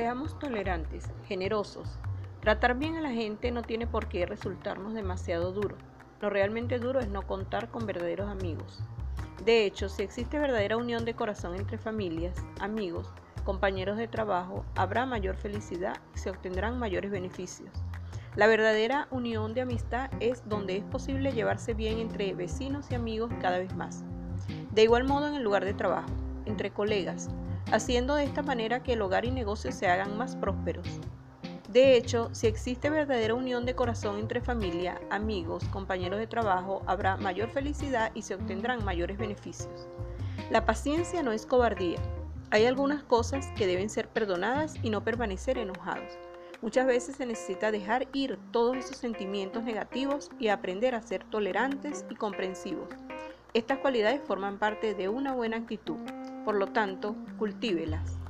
Seamos tolerantes, generosos. Tratar bien a la gente no tiene por qué resultarnos demasiado duro. Lo realmente duro es no contar con verdaderos amigos. De hecho, si existe verdadera unión de corazón entre familias, amigos, compañeros de trabajo, habrá mayor felicidad y se obtendrán mayores beneficios. La verdadera unión de amistad es donde es posible llevarse bien entre vecinos y amigos cada vez más. De igual modo en el lugar de trabajo, entre colegas, haciendo de esta manera que el hogar y negocios se hagan más prósperos. De hecho, si existe verdadera unión de corazón entre familia, amigos, compañeros de trabajo, habrá mayor felicidad y se obtendrán mayores beneficios. La paciencia no es cobardía. Hay algunas cosas que deben ser perdonadas y no permanecer enojados. Muchas veces se necesita dejar ir todos esos sentimientos negativos y aprender a ser tolerantes y comprensivos. Estas cualidades forman parte de una buena actitud, por lo tanto, cultívelas.